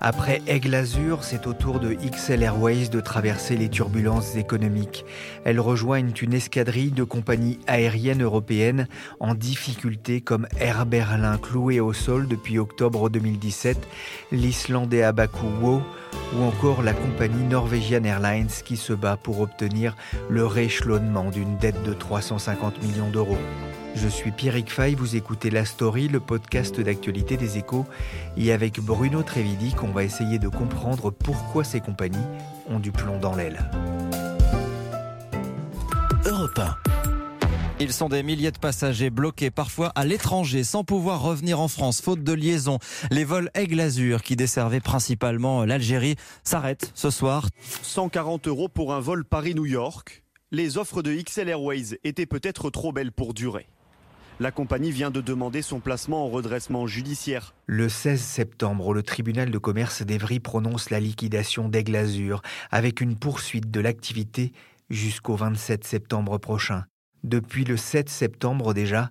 Après Aigle Azur, c'est au tour de XL Airways de traverser les turbulences économiques. Elles rejoignent une escadrille de compagnies aériennes européennes en difficulté comme Air Berlin cloué au sol depuis octobre 2017, l'Islandais Abaku Wo ou encore la compagnie Norwegian Airlines qui se bat pour obtenir le rééchelonnement d'une dette de 350 millions d'euros. Je suis Pierrick Fay, vous écoutez La Story, le podcast d'actualité des échos, et avec Bruno Trevidic, on va essayer de comprendre pourquoi ces compagnies ont du plomb dans l'aile. Europe 1. Ils sont des milliers de passagers bloqués parfois à l'étranger sans pouvoir revenir en France faute de liaison. Les vols Aigle Azur qui desservaient principalement l'Algérie s'arrêtent ce soir. 140 euros pour un vol Paris-New York. Les offres de XL Airways étaient peut-être trop belles pour durer. La compagnie vient de demander son placement en redressement judiciaire. Le 16 septembre, le tribunal de commerce d'Evry prononce la liquidation d'Aigle Azur avec une poursuite de l'activité jusqu'au 27 septembre prochain. Depuis le 7 septembre déjà,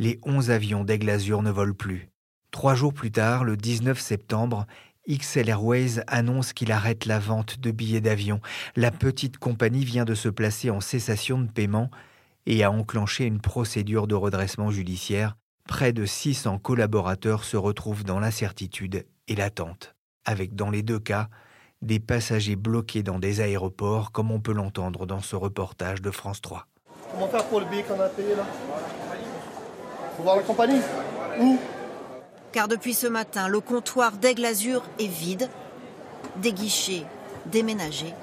les 11 avions d'Aigle Azur ne volent plus. Trois jours plus tard, le 19 septembre, XL Airways annonce qu'il arrête la vente de billets d'avion. La petite compagnie vient de se placer en cessation de paiement et a enclenché une procédure de redressement judiciaire. Près de 600 collaborateurs se retrouvent dans l'incertitude et l'attente, avec dans les deux cas des passagers bloqués dans des aéroports, comme on peut l'entendre dans ce reportage de France 3. Comment faire pour le billet qu'on a payé là? Faut voir la compagnie? Où? Car depuis ce matin, le comptoir d'Aigle Azur est vide, des guichets déménagés.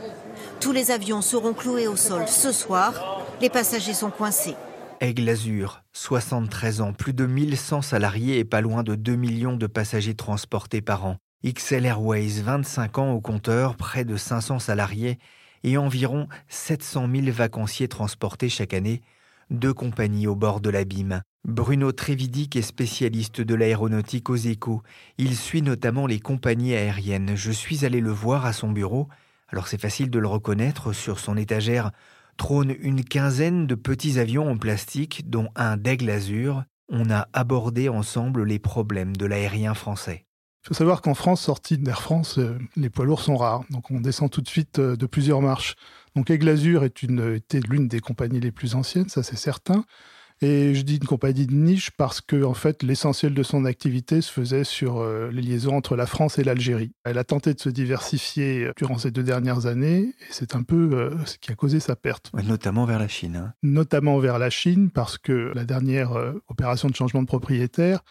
Tous les avions seront cloués au sol ce soir les passagers sont coincés. Aigle Azur, 73 ans, plus de 1100 salariés et pas loin de 2 millions de passagers transportés par an. XL Airways, 25 ans au compteur, près de 500 salariés et environ 700 000 vacanciers transportés chaque année. Deux compagnies au bord de l'abîme. Bruno Trévidic est spécialiste de l'aéronautique aux échos. Il suit notamment les compagnies aériennes. Je suis allé le voir à son bureau. Alors c'est facile de le reconnaître sur son étagère trône une quinzaine de petits avions en plastique, dont un d'aigle azur. On a abordé ensemble les problèmes de l'aérien français. Il faut savoir qu'en France, sortie d'Air France, euh, les poids lourds sont rares. Donc on descend tout de suite euh, de plusieurs marches. Donc Aigle était l'une des compagnies les plus anciennes, ça c'est certain. Et je dis une compagnie de niche parce que en fait, l'essentiel de son activité se faisait sur euh, les liaisons entre la France et l'Algérie. Elle a tenté de se diversifier euh, durant ces deux dernières années et c'est un peu euh, ce qui a causé sa perte. notamment vers la Chine. Hein. Notamment vers la Chine parce que la dernière opération de changement de propriétaire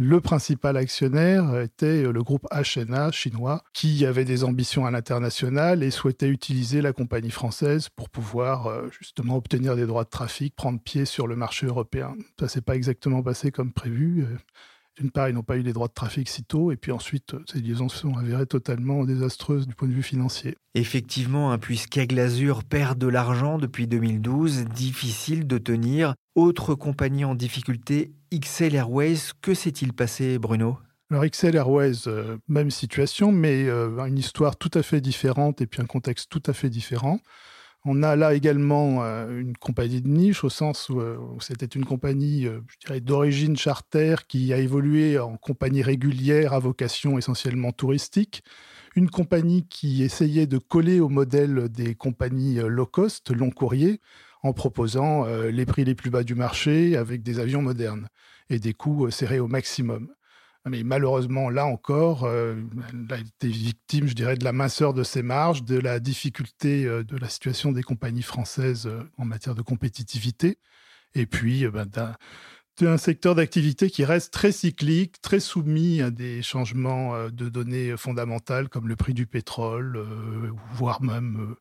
le principal actionnaire était le groupe HNA chinois qui avait des ambitions à l'international et souhaitait utiliser la compagnie française pour pouvoir euh, justement obtenir des droits de trafic, prendre pied sur le marché européen. Ça s'est pas exactement passé comme prévu. Euh, d'une part, ils n'ont pas eu les droits de trafic si tôt, et puis ensuite, euh, ces liaisons se sont avérées totalement désastreuses du point de vue financier. Effectivement, hein, puisqu'Aigle perd de l'argent depuis 2012, difficile de tenir. Autre compagnie en difficulté, XL Airways, que s'est-il passé, Bruno? Alors XL Airways, euh, même situation, mais euh, une histoire tout à fait différente et puis un contexte tout à fait différent. On a là également euh, une compagnie de niche, au sens où, c'était une compagnie, d'origine charter qui a évolué en compagnie régulière à vocation essentiellement touristique. Une compagnie qui essayait de coller au modèle des compagnies low cost, long courrier, en proposant les prix les plus bas du marché avec des avions modernes et des coûts serrés au maximum. Mais malheureusement, là encore, euh, elle a été victime, je dirais, de la minceur de ses marges, de la difficulté euh, de la situation des compagnies françaises euh, en matière de compétitivité, et puis ben, d'un secteur d'activité qui reste très cyclique, très soumis à des changements de données fondamentales comme le prix du pétrole, voire même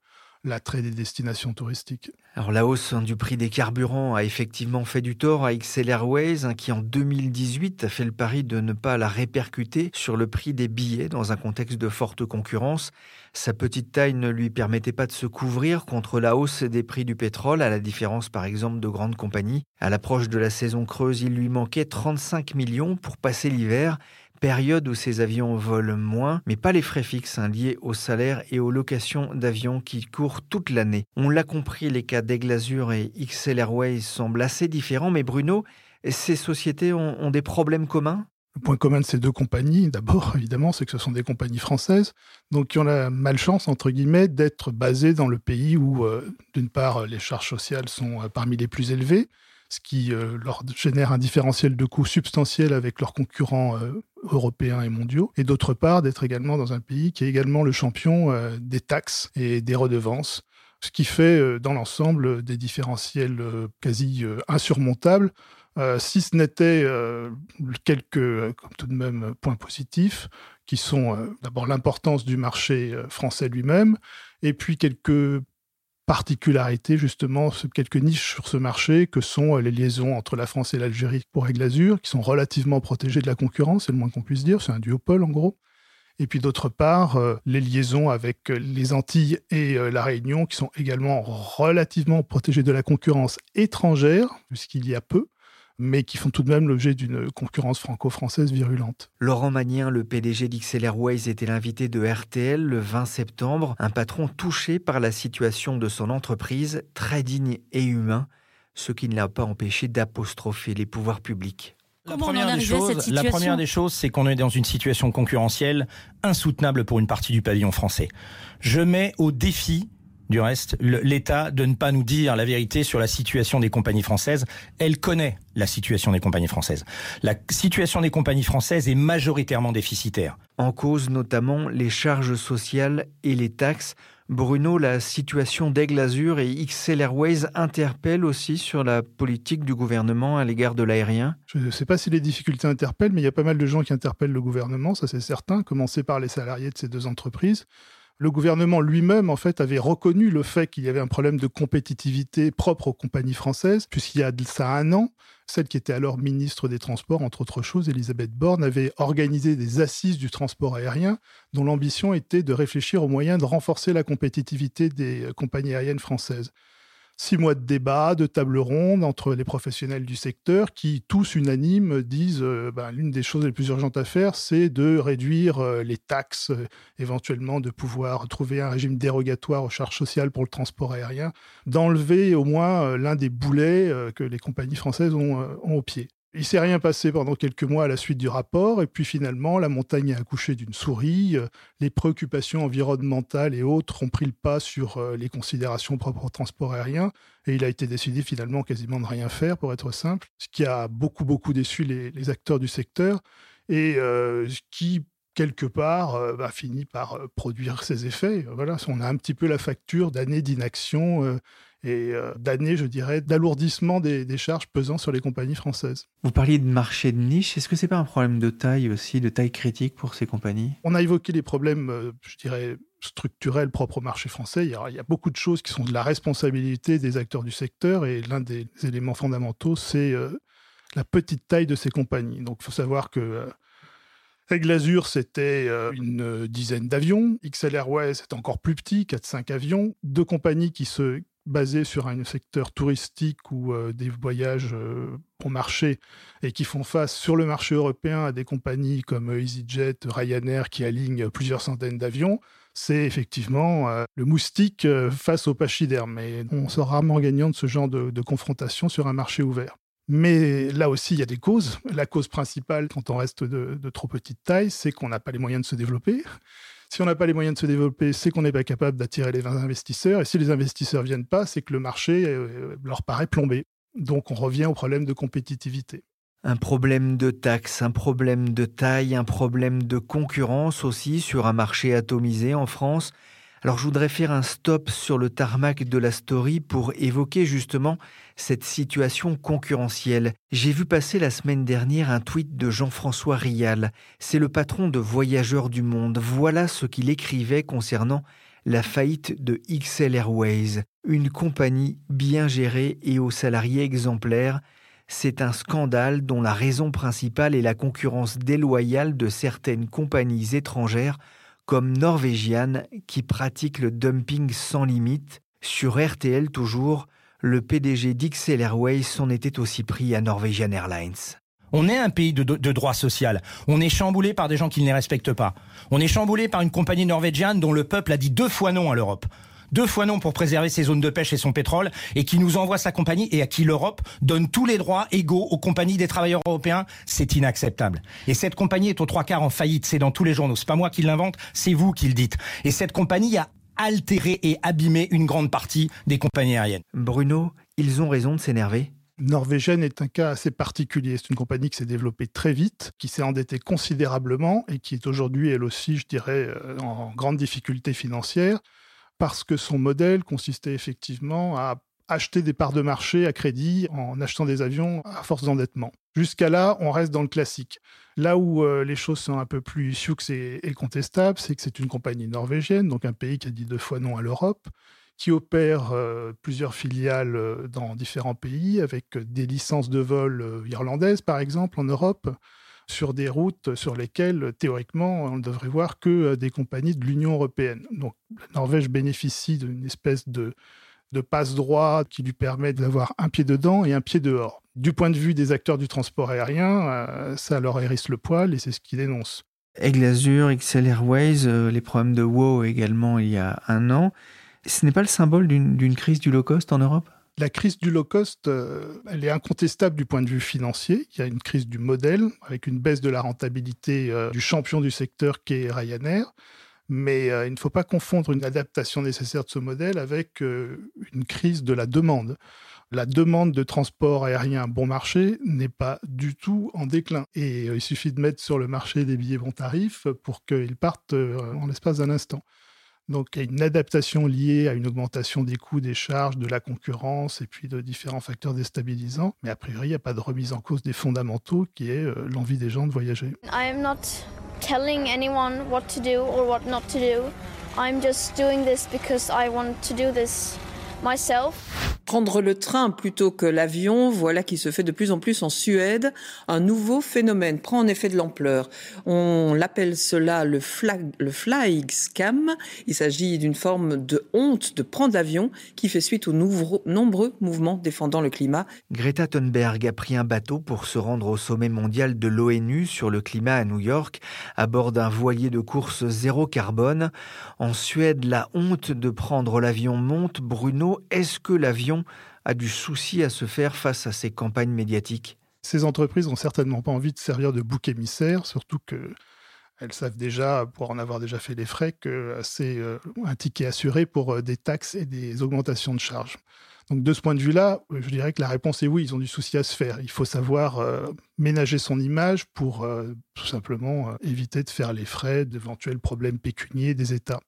l'attrait des destinations touristiques. Alors la hausse hein, du prix des carburants a effectivement fait du tort à XL Airways hein, qui en 2018 a fait le pari de ne pas la répercuter sur le prix des billets dans un contexte de forte concurrence. Sa petite taille ne lui permettait pas de se couvrir contre la hausse des prix du pétrole, à la différence par exemple de grandes compagnies. À l'approche de la saison creuse, il lui manquait 35 millions pour passer l'hiver période où ces avions volent moins, mais pas les frais fixes hein, liés au salaire et aux locations d'avions qui courent toute l'année. On l'a compris, les cas d'Aiglazur et XL Airways semblent assez différents, mais Bruno, ces sociétés ont, des problèmes communs? Le point commun de ces deux compagnies, d'abord, évidemment, c'est que ce sont des compagnies françaises, donc qui ont la malchance, entre guillemets, d'être basées dans le pays où, euh, d'une part, les charges sociales sont euh, parmi les plus élevées, ce qui euh, leur génère un différentiel de coûts substantiel avec leurs concurrents euh, européens et mondiaux, et d'autre part d'être également dans un pays qui est également le champion euh, des taxes et des redevances, ce qui fait dans l'ensemble des différentiels quasi insurmontables, si ce n'était quelques tout de même points positifs, qui sont d'abord l'importance du marché français lui-même, et puis quelques particularité, justement, quelques niches sur ce marché, que sont euh, les liaisons entre la France et l'Algérie pour Aigle Azur, qui sont relativement protégées de la concurrence, c'est le moins qu'on puisse dire, c'est un duopole en gros. Et puis d'autre part, euh, les liaisons avec euh, les Antilles et la Réunion, qui sont également relativement protégées de la concurrence étrangère, puisqu'il y a peu, mais qui font tout de même l'objet d'une concurrence franco-française virulente. Laurent Magnien, le PDG d'XL Airways, était l'invité de RTL le 20 septembre, un patron touché par la situation de son entreprise, très digne et humain, ce qui ne l'a pas empêché d'apostropher les pouvoirs publics. La première, des choses, la première des choses, c'est qu'on est dans une situation concurrentielle insoutenable pour une partie du pavillon français. Je mets au défi du reste, l'État de ne pas nous dire la vérité sur la situation des compagnies françaises. Elle connaît la situation des compagnies françaises. La situation des compagnies françaises est majoritairement déficitaire. En cause notamment les charges sociales et les taxes. Bruno, la situation d'Aigle Azur et XL Airways interpelle aussi sur la politique du gouvernement à l'égard de l'aérien Je ne sais pas si les difficultés interpellent, mais il y a pas mal de gens qui interpellent le gouvernement, ça c'est certain, commencer par les salariés de ces deux entreprises le gouvernement lui-même, en fait, avait reconnu le fait qu'il y avait un problème de compétitivité propre aux compagnies françaises, puisqu'il y a ça un an, celle qui était alors ministre des Transports, entre autres choses, Elisabeth Borne, avait organisé des assises du transport aérien dont l'ambition était de réfléchir aux moyens de renforcer la compétitivité des compagnies aériennes françaises six mois de débat, de table ronde entre les professionnels du secteur qui, tous unanimes, disent euh, ben, l'une des choses les plus urgentes à faire, c'est de réduire euh, les taxes, euh, éventuellement de pouvoir trouver un régime dérogatoire aux charges sociales pour le transport aérien, d'enlever au moins l'un des boulets que les compagnies françaises ont, ont au pied. Il s'est rien passé pendant quelques mois à la suite du rapport, et puis finalement, la montagne a accouché d'une souris. Euh, les préoccupations environnementales et autres ont pris le pas sur euh, les considérations propres au transport aérien, et il a été décidé finalement quasiment de rien faire, pour être simple, ce qui a beaucoup, beaucoup déçu les, acteurs du secteur, et euh, qui, quelque part, a fini par produire ses effets. Voilà, on a un petit peu la facture d'années d'inaction et euh, d'années, je dirais, d'alourdissement des, charges pesant sur les compagnies françaises. Vous parliez de marché de niche. Est-ce que c'est pas un problème de taille aussi, de taille critique pour ces compagnies? On a évoqué les problèmes, euh, je dirais, structurels propres au marché français. Il y, a, il y, a, beaucoup de choses qui sont de la responsabilité des acteurs du secteur et l'un des éléments fondamentaux, c'est euh, la petite taille de ces compagnies. Donc, il faut savoir que Aigle Azur, c'était une dizaine d'avions. XL Airways, c'était encore plus petit, 4-5 avions. Deux compagnies qui se basés sur un secteur touristique ou euh, des voyages euh, au marché et qui font face sur le marché européen à des compagnies comme EasyJet, Ryanair qui alignent plusieurs centaines d'avions, c'est effectivement euh, le moustique face au pachyderme. Mais on sort rarement gagnant de ce genre de, confrontation sur un marché ouvert. Mais là aussi, il y a des causes. La cause principale, quand on reste de trop petite taille, c'est qu'on n'a pas les moyens de se développer. Si on n'a pas les moyens de se développer, c'est qu'on n'est pas capable d'attirer les investisseurs. Et si les investisseurs viennent pas, c'est que le marché euh, leur paraît plombé. Donc on revient au problème de compétitivité. Un problème de taxes, un problème de taille, un problème de concurrence aussi sur un marché atomisé en France. Alors je voudrais faire un stop sur le tarmac de la story pour évoquer justement cette situation concurrentielle. J'ai vu passer la semaine dernière un tweet de Jean-François Rial. C'est le patron de Voyageurs du Monde. Voilà ce qu'il écrivait concernant la faillite de XL Airways, une compagnie bien gérée et aux salariés exemplaires. C'est un scandale dont la raison principale est la concurrence déloyale de certaines compagnies étrangères comme Norvégiane qui pratique le dumping sans limite. Sur RTL toujours, le PDG d'XL Airways s'en était aussi pris à Norwegian Airlines. On est un pays de, droit social. On est chamboulé par des gens qui ne les respectent pas. On est chamboulé par une compagnie norvégienne dont le peuple a dit deux fois non à l'Europe deux fois non pour préserver ses zones de pêche et son pétrole, et qui nous envoie sa compagnie et à qui l'Europe donne tous les droits égaux aux compagnies des travailleurs européens, c'est inacceptable. Et cette compagnie est aux trois quarts en faillite, c'est dans tous les journaux. C'est pas moi qui l'invente, c'est vous qui le dites. Et cette compagnie a altéré et abîmé une grande partie des compagnies aériennes. Bruno, ils ont raison de s'énerver? Norvégienne est un cas assez particulier. C'est une compagnie qui s'est développée très vite, qui s'est endettée considérablement et qui est aujourd'hui, elle aussi, je dirais, euh, en grande difficulté financière parce que son modèle consistait effectivement à acheter des parts de marché à crédit en achetant des avions à force d'endettement. Jusqu'à là, on reste dans le classique. Là où euh, les choses sont un peu plus sioux et, contestables, c'est que c'est une compagnie norvégienne, donc un pays qui a dit deux fois non à l'Europe, qui opère euh, plusieurs filiales euh, dans différents pays avec des licences de vol irlandaises, par exemple, en Europe, sur des routes sur lesquelles, théoriquement, on ne devrait voir que euh, des compagnies de l'Union européenne. Donc la Norvège bénéficie d'une espèce de, de passe-droit qui lui permet d'avoir un pied dedans et un pied dehors. Du point de vue des acteurs du transport aérien, euh, ça leur hérisse le poil et c'est ce qu'ils dénoncent. Aigle Azur, XL Airways, euh, les problèmes de WoW également il y a un an. Ce n'est pas le symbole d'une crise du low cost en Europe? La crise du low cost, euh, elle est incontestable du point de vue financier. Il y a une crise du modèle avec une baisse de la rentabilité euh, du champion du secteur qui est Ryanair. Mais euh, il ne faut pas confondre une adaptation nécessaire de ce modèle avec une crise de la demande. La demande de transport aérien bon marché n'est pas du tout en déclin. Et il suffit de mettre sur le marché des billets bon tarif pour qu'ils partent en l'espace d'un instant. Donc il y a une adaptation liée à une augmentation des coûts, des charges, de la concurrence et puis de différents facteurs déstabilisants. Mais a priori, il n'y a pas de remise en cause des fondamentaux qui est euh, l'envie des gens de voyager. I am not telling anyone what to do or what not to do. I'm just doing this because I want to do this myself. Prendre le train plutôt que l'avion, voilà qui se fait de plus en plus en Suède. Un nouveau phénomène prend en effet de l'ampleur. On l'appelle cela le, flag, scam. Il s'agit d'une forme de honte de prendre l'avion qui fait suite aux nombreux mouvements défendant le climat. Greta Thunberg a pris un bateau pour se rendre au sommet mondial de l'ONU sur le climat à New York à bord d'un voilier de course zéro carbone. En Suède, la honte de prendre l'avion monte. Bruno, est-ce que l'avion a du souci à se faire face à ces campagnes médiatiques Ces entreprises n'ont certainement pas envie de servir de bouc émissaire, surtout que elles savent déjà, pour en avoir déjà fait les frais, que c'est euh, un ticket assuré pour euh, des taxes et des augmentations de charges. Donc de ce point de vue-là, je dirais que la réponse est oui, ils ont du souci à se faire. Il faut savoir euh, ménager son image pour tout simplement éviter de faire les frais d'éventuels problèmes pécuniers des États.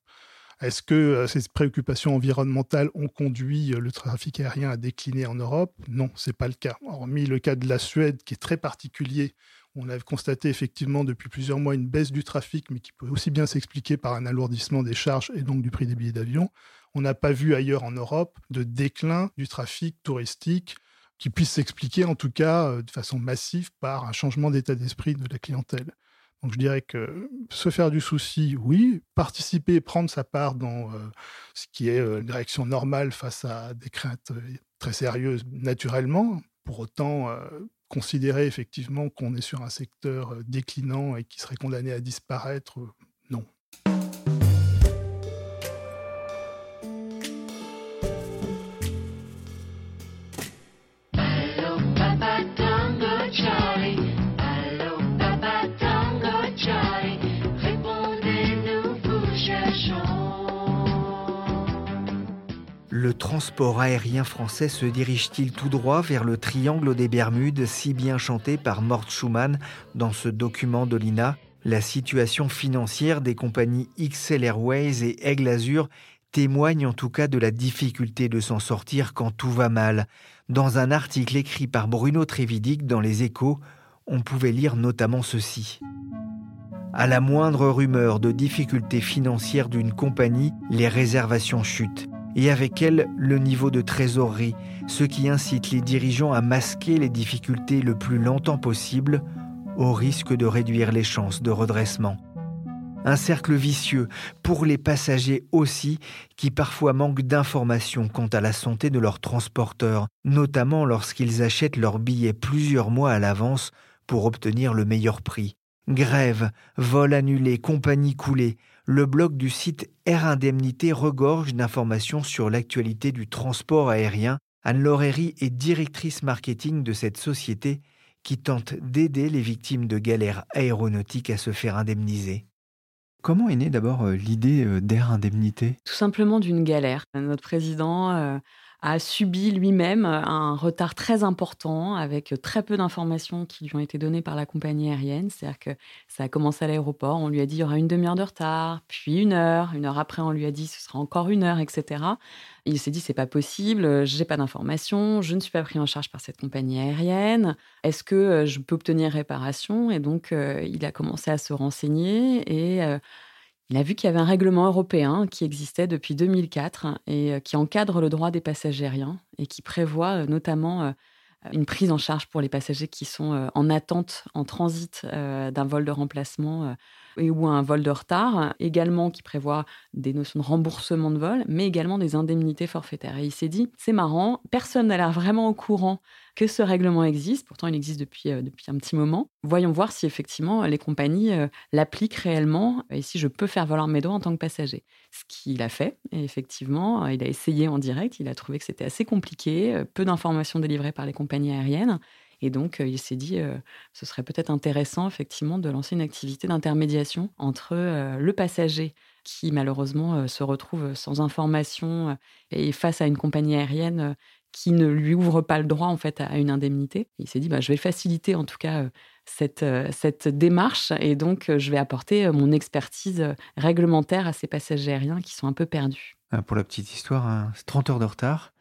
Est-ce que euh, ces préoccupations environnementales ont conduit euh, le trafic aérien à décliner en Europe? Non, ce n'est pas le cas. Hormis le cas de la Suède, qui est très particulier, on a constaté effectivement depuis plusieurs mois une baisse du trafic, mais qui peut aussi bien s'expliquer par un alourdissement des charges et donc du prix des billets d'avion. On n'a pas vu ailleurs en Europe de déclin du trafic touristique qui puisse s'expliquer en tout cas euh, de façon massive par un changement d'état d'esprit de la clientèle. Donc je dirais que se faire du souci, oui. Participer, prendre sa part dans euh, ce qui est euh, une réaction normale face à des craintes euh, très sérieuses, naturellement. Pour autant, considérer effectivement qu'on est sur un secteur déclinant et qui serait condamné à disparaître, non. transport aérien français se dirige-t-il tout droit vers le triangle des Bermudes, si bien chanté par Mort Schumann dans ce document de l'INA? La situation financière des compagnies XL Airways et Aigle Azur témoigne en tout cas de la difficulté de s'en sortir quand tout va mal. Dans un article écrit par Bruno Trévidic dans Les Échos, on pouvait lire notamment ceci. À la moindre rumeur de difficultés financières d'une compagnie, les réservations chutent. Et avec elles, le niveau de trésorerie, ce qui incite les dirigeants à masquer les difficultés le plus longtemps possible, au risque de réduire les chances de redressement. Un cercle vicieux pour les passagers aussi, qui parfois manquent d'informations quant à la santé de leurs transporteurs, notamment lorsqu'ils achètent leurs billets plusieurs mois à l'avance pour obtenir le meilleur prix. Grève, vol annulé, compagnie coulée, le blog du site Air Indemnité regorge d'informations sur l'actualité du transport aérien. Anne Laurery est directrice marketing de cette société qui tente d'aider les victimes de galères aéronautiques à se faire indemniser. Comment est née d'abord euh, l'idée euh, d'Air Indemnité? Tout simplement d'une galère. Notre président euh, a subi lui-même un retard très important avec très peu d'informations qui lui ont été données par la compagnie aérienne. C'est-à-dire que ça a commencé à l'aéroport, on lui a dit il y aura une demi-heure de retard, puis une heure, une heure après on lui a dit ce sera encore une heure, etc. Il s'est dit c'est pas possible, j'ai pas d'informations, je ne suis pas pris en charge par cette compagnie aérienne. Est-ce que je peux obtenir réparation? Et donc il a commencé à se renseigner et il a vu qu'il y avait un règlement européen qui existait depuis 2004 et euh, qui encadre le droit des passagers et qui prévoit euh, notamment euh, une prise en charge pour les passagers qui sont en attente, en transit d'un vol de remplacement et ou un vol de retard, également qui prévoit des notions de remboursement de vol, mais également des indemnités forfaitaires. Et il s'est dit, c'est marrant, personne n'a l'air vraiment au courant que ce règlement existe, pourtant il existe depuis, euh, depuis un petit moment. Voyons voir si effectivement les compagnies euh, l'appliquent réellement et si je peux faire valoir mes droits en tant que passager. Ce qu'il a fait, et effectivement, il a essayé en direct, il a trouvé que c'était assez compliqué, euh, peu d'informations délivrées par les compagnies aériennes. Et donc, il s'est dit, ce serait peut-être intéressant, effectivement, de lancer une activité d'intermédiation entre le passager qui, malheureusement, se retrouve sans information et face à une compagnie aérienne qui ne lui ouvre pas le droit en fait à une indemnité. Il s'est dit bah, je vais faciliter en tout cas cette, cette démarche et donc je vais apporter mon expertise réglementaire à ces passagers aériens qui sont un peu perdus. Ah, pour la petite histoire, hein, 30 heures de retard,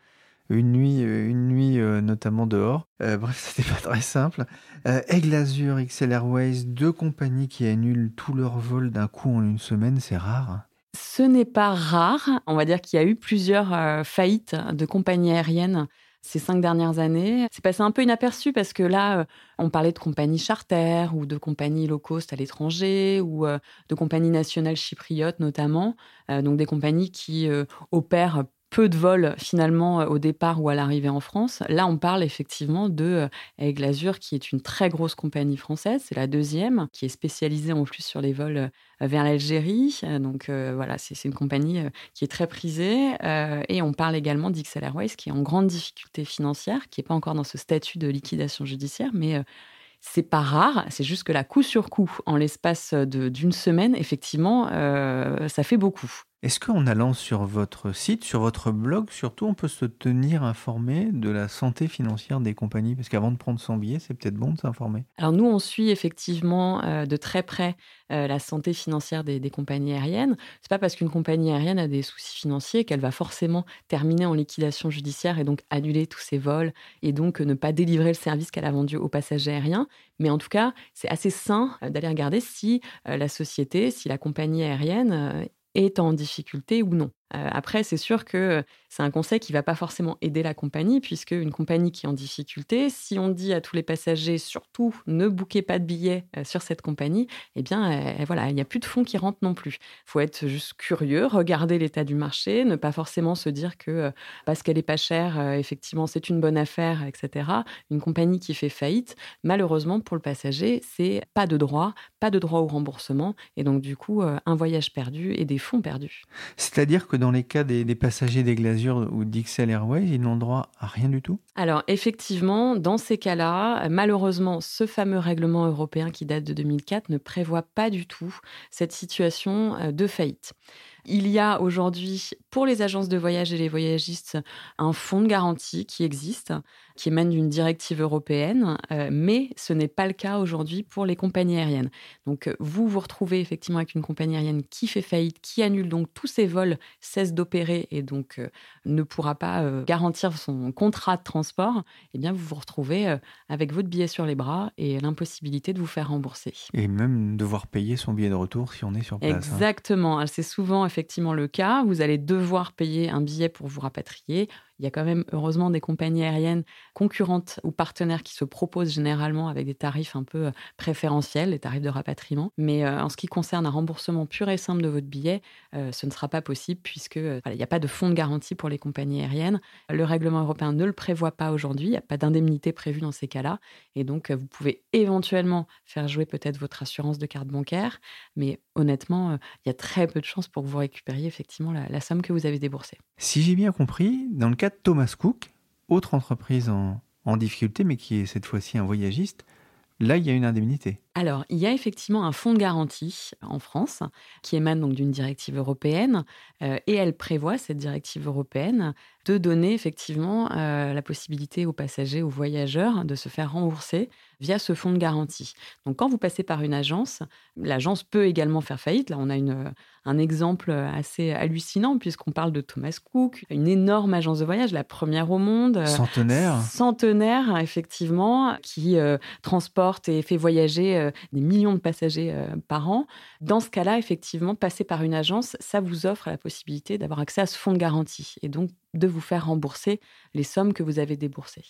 une nuit, une nuit notamment dehors. bref, c'était pas très simple. Aigle Azur, XL Airways, deux compagnies qui annulent tous leurs vols d'un coup en une semaine, c'est rare. Ce n'est pas rare. On va dire qu'il y a eu plusieurs euh, faillites de compagnies aériennes ces cinq dernières années. C'est passé un peu inaperçu parce que là, euh, on parlait de compagnies charter ou de compagnies low cost à l'étranger ou euh, de compagnies nationales chypriotes notamment. donc des compagnies qui opèrent peu de vols finalement euh, au départ ou à l'arrivée en France. Là, on parle effectivement de Aigle euh, Azur, qui est une très grosse compagnie française. C'est la deuxième, qui est spécialisée en plus sur les vols euh, vers l'Algérie. Donc voilà, c'est une compagnie qui est très prisée. Et on parle également d'XL Airways, qui est en grande difficulté financière, qui n'est pas encore dans ce statut de liquidation judiciaire, mais c'est pas rare, c'est juste que la coup sur coup, en l'espace d'une semaine, effectivement, ça fait beaucoup. Est-ce qu'en allant sur votre site, sur votre blog, surtout, on peut se tenir informé de la santé financière des compagnies? Parce qu'avant de prendre son billet, c'est peut-être bon de s'informer. Alors nous, on suit effectivement euh, de très près euh, la santé financière des, compagnies aériennes. C'est pas parce qu'une compagnie aérienne a des soucis financiers qu'elle va forcément terminer en liquidation judiciaire et donc annuler tous ses vols et donc ne pas délivrer le service qu'elle a vendu aux passagers aériens. Mais en tout cas, c'est assez sain euh, d'aller regarder si la société, si la compagnie aérienne est en difficulté ou non. Euh, après, c'est sûr que c'est un conseil qui va pas forcément aider la compagnie, puisque une compagnie qui est en difficulté, si on dit à tous les passagers surtout ne bouquez pas de billets euh, sur cette compagnie, eh bien euh, voilà, il n'y a plus de fonds qui rentrent non plus. Il faut être juste curieux, regarder l'état du marché, ne pas forcément se dire que parce qu'elle est pas chère, effectivement c'est une bonne affaire, etc. Une compagnie qui fait faillite, malheureusement pour le passager, c'est pas de droit, pas de droit au remboursement, et donc du coup un voyage perdu et des fonds perdus. C'est-à-dire que dans les cas des, passagers des Glazures ou d'XL Airways, ils n'ont droit à rien du tout? Alors effectivement, dans ces cas-là, malheureusement, ce fameux règlement européen qui date de 2004 ne prévoit pas du tout cette situation euh, de faillite. Il y a aujourd'hui, pour les agences de voyage et les voyagistes, un fonds de garantie qui existe, qui émane d'une directive européenne, euh, mais ce n'est pas le cas aujourd'hui pour les compagnies aériennes. Donc, vous vous retrouvez effectivement avec une compagnie aérienne qui fait faillite, qui annule donc tous ses vols, cesse d'opérer et donc euh, ne pourra pas euh, garantir son contrat de transport. Eh bien, vous vous retrouvez avec votre billet sur les bras et l'impossibilité de vous faire rembourser. Et même devoir payer son billet de retour si on est sur place. Hein. Exactement. C'est souvent effectivement le cas. Vous allez devoir payer un billet pour vous rapatrier. Il y a quand même heureusement des compagnies aériennes concurrentes ou partenaires qui se proposent généralement avec des tarifs un peu euh, préférentiels, les tarifs de rapatriement. Mais euh, en ce qui concerne un remboursement pur et simple de votre billet, euh, ce ne sera pas possible puisque il n'y a pas de fonds de garantie pour les compagnies aériennes. Le règlement européen ne le prévoit pas aujourd'hui. Il n'y a pas d'indemnité prévue dans ces cas-là. Et donc, vous pouvez éventuellement faire jouer peut-être votre assurance de carte bancaire. Mais honnêtement, il y a très peu de chances pour que vous récupériez effectivement la, la somme que vous avez déboursée. Si j'ai bien compris, dans le cas Thomas Cook, autre entreprise en, en difficulté, mais qui est cette fois-ci un voyagiste, là, il y a une indemnité. Alors, il y a effectivement un fonds de garantie en France qui émane donc d'une directive européenne euh, et elle prévoit, cette directive européenne, de donner effectivement euh, la possibilité aux passagers, aux voyageurs de se faire rembourser via ce fonds de garantie. Donc, quand vous passez par une agence, l'agence peut également faire faillite. Là, on a une, un exemple assez hallucinant puisqu'on parle de Thomas Cook, une énorme agence de voyage, la première au monde. Centenaire. Centenaire, effectivement, qui euh, transporte et fait voyager euh, des millions de passagers euh, par an. Dans ce cas-là, effectivement, passer par une agence, ça vous offre la possibilité d'avoir accès à ce fonds de garantie et donc de vous faire rembourser les sommes que vous avez déboursées.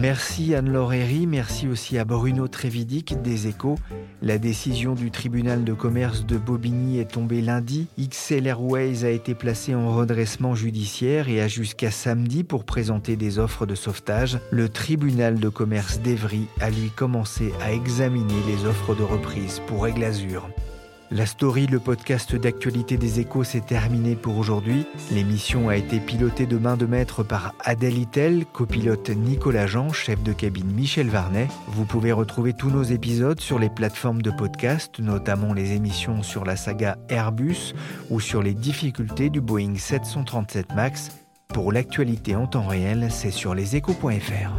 Merci Anne-Laure merci aussi à Bruno Trévidic des Échos. La décision du tribunal de commerce de Bobigny est tombée lundi. XL Airways a été placé en redressement judiciaire et a jusqu'à samedi pour présenter des offres de sauvetage. Le tribunal de commerce d'Evry a lui commencé à examiner les offres de reprise pour Aigle. La story, le podcast d'actualité des échos, s'est terminé pour aujourd'hui. L'émission a été pilotée de main de maître par Adèle Itel, copilote Nicolas Jean, chef de cabine Michel Varnet. Vous pouvez retrouver tous nos épisodes sur les plateformes de podcast, notamment les émissions sur la saga Airbus ou sur les difficultés du Boeing 737 MAX. Pour l'actualité en temps réel, c'est sur leséchos.fr.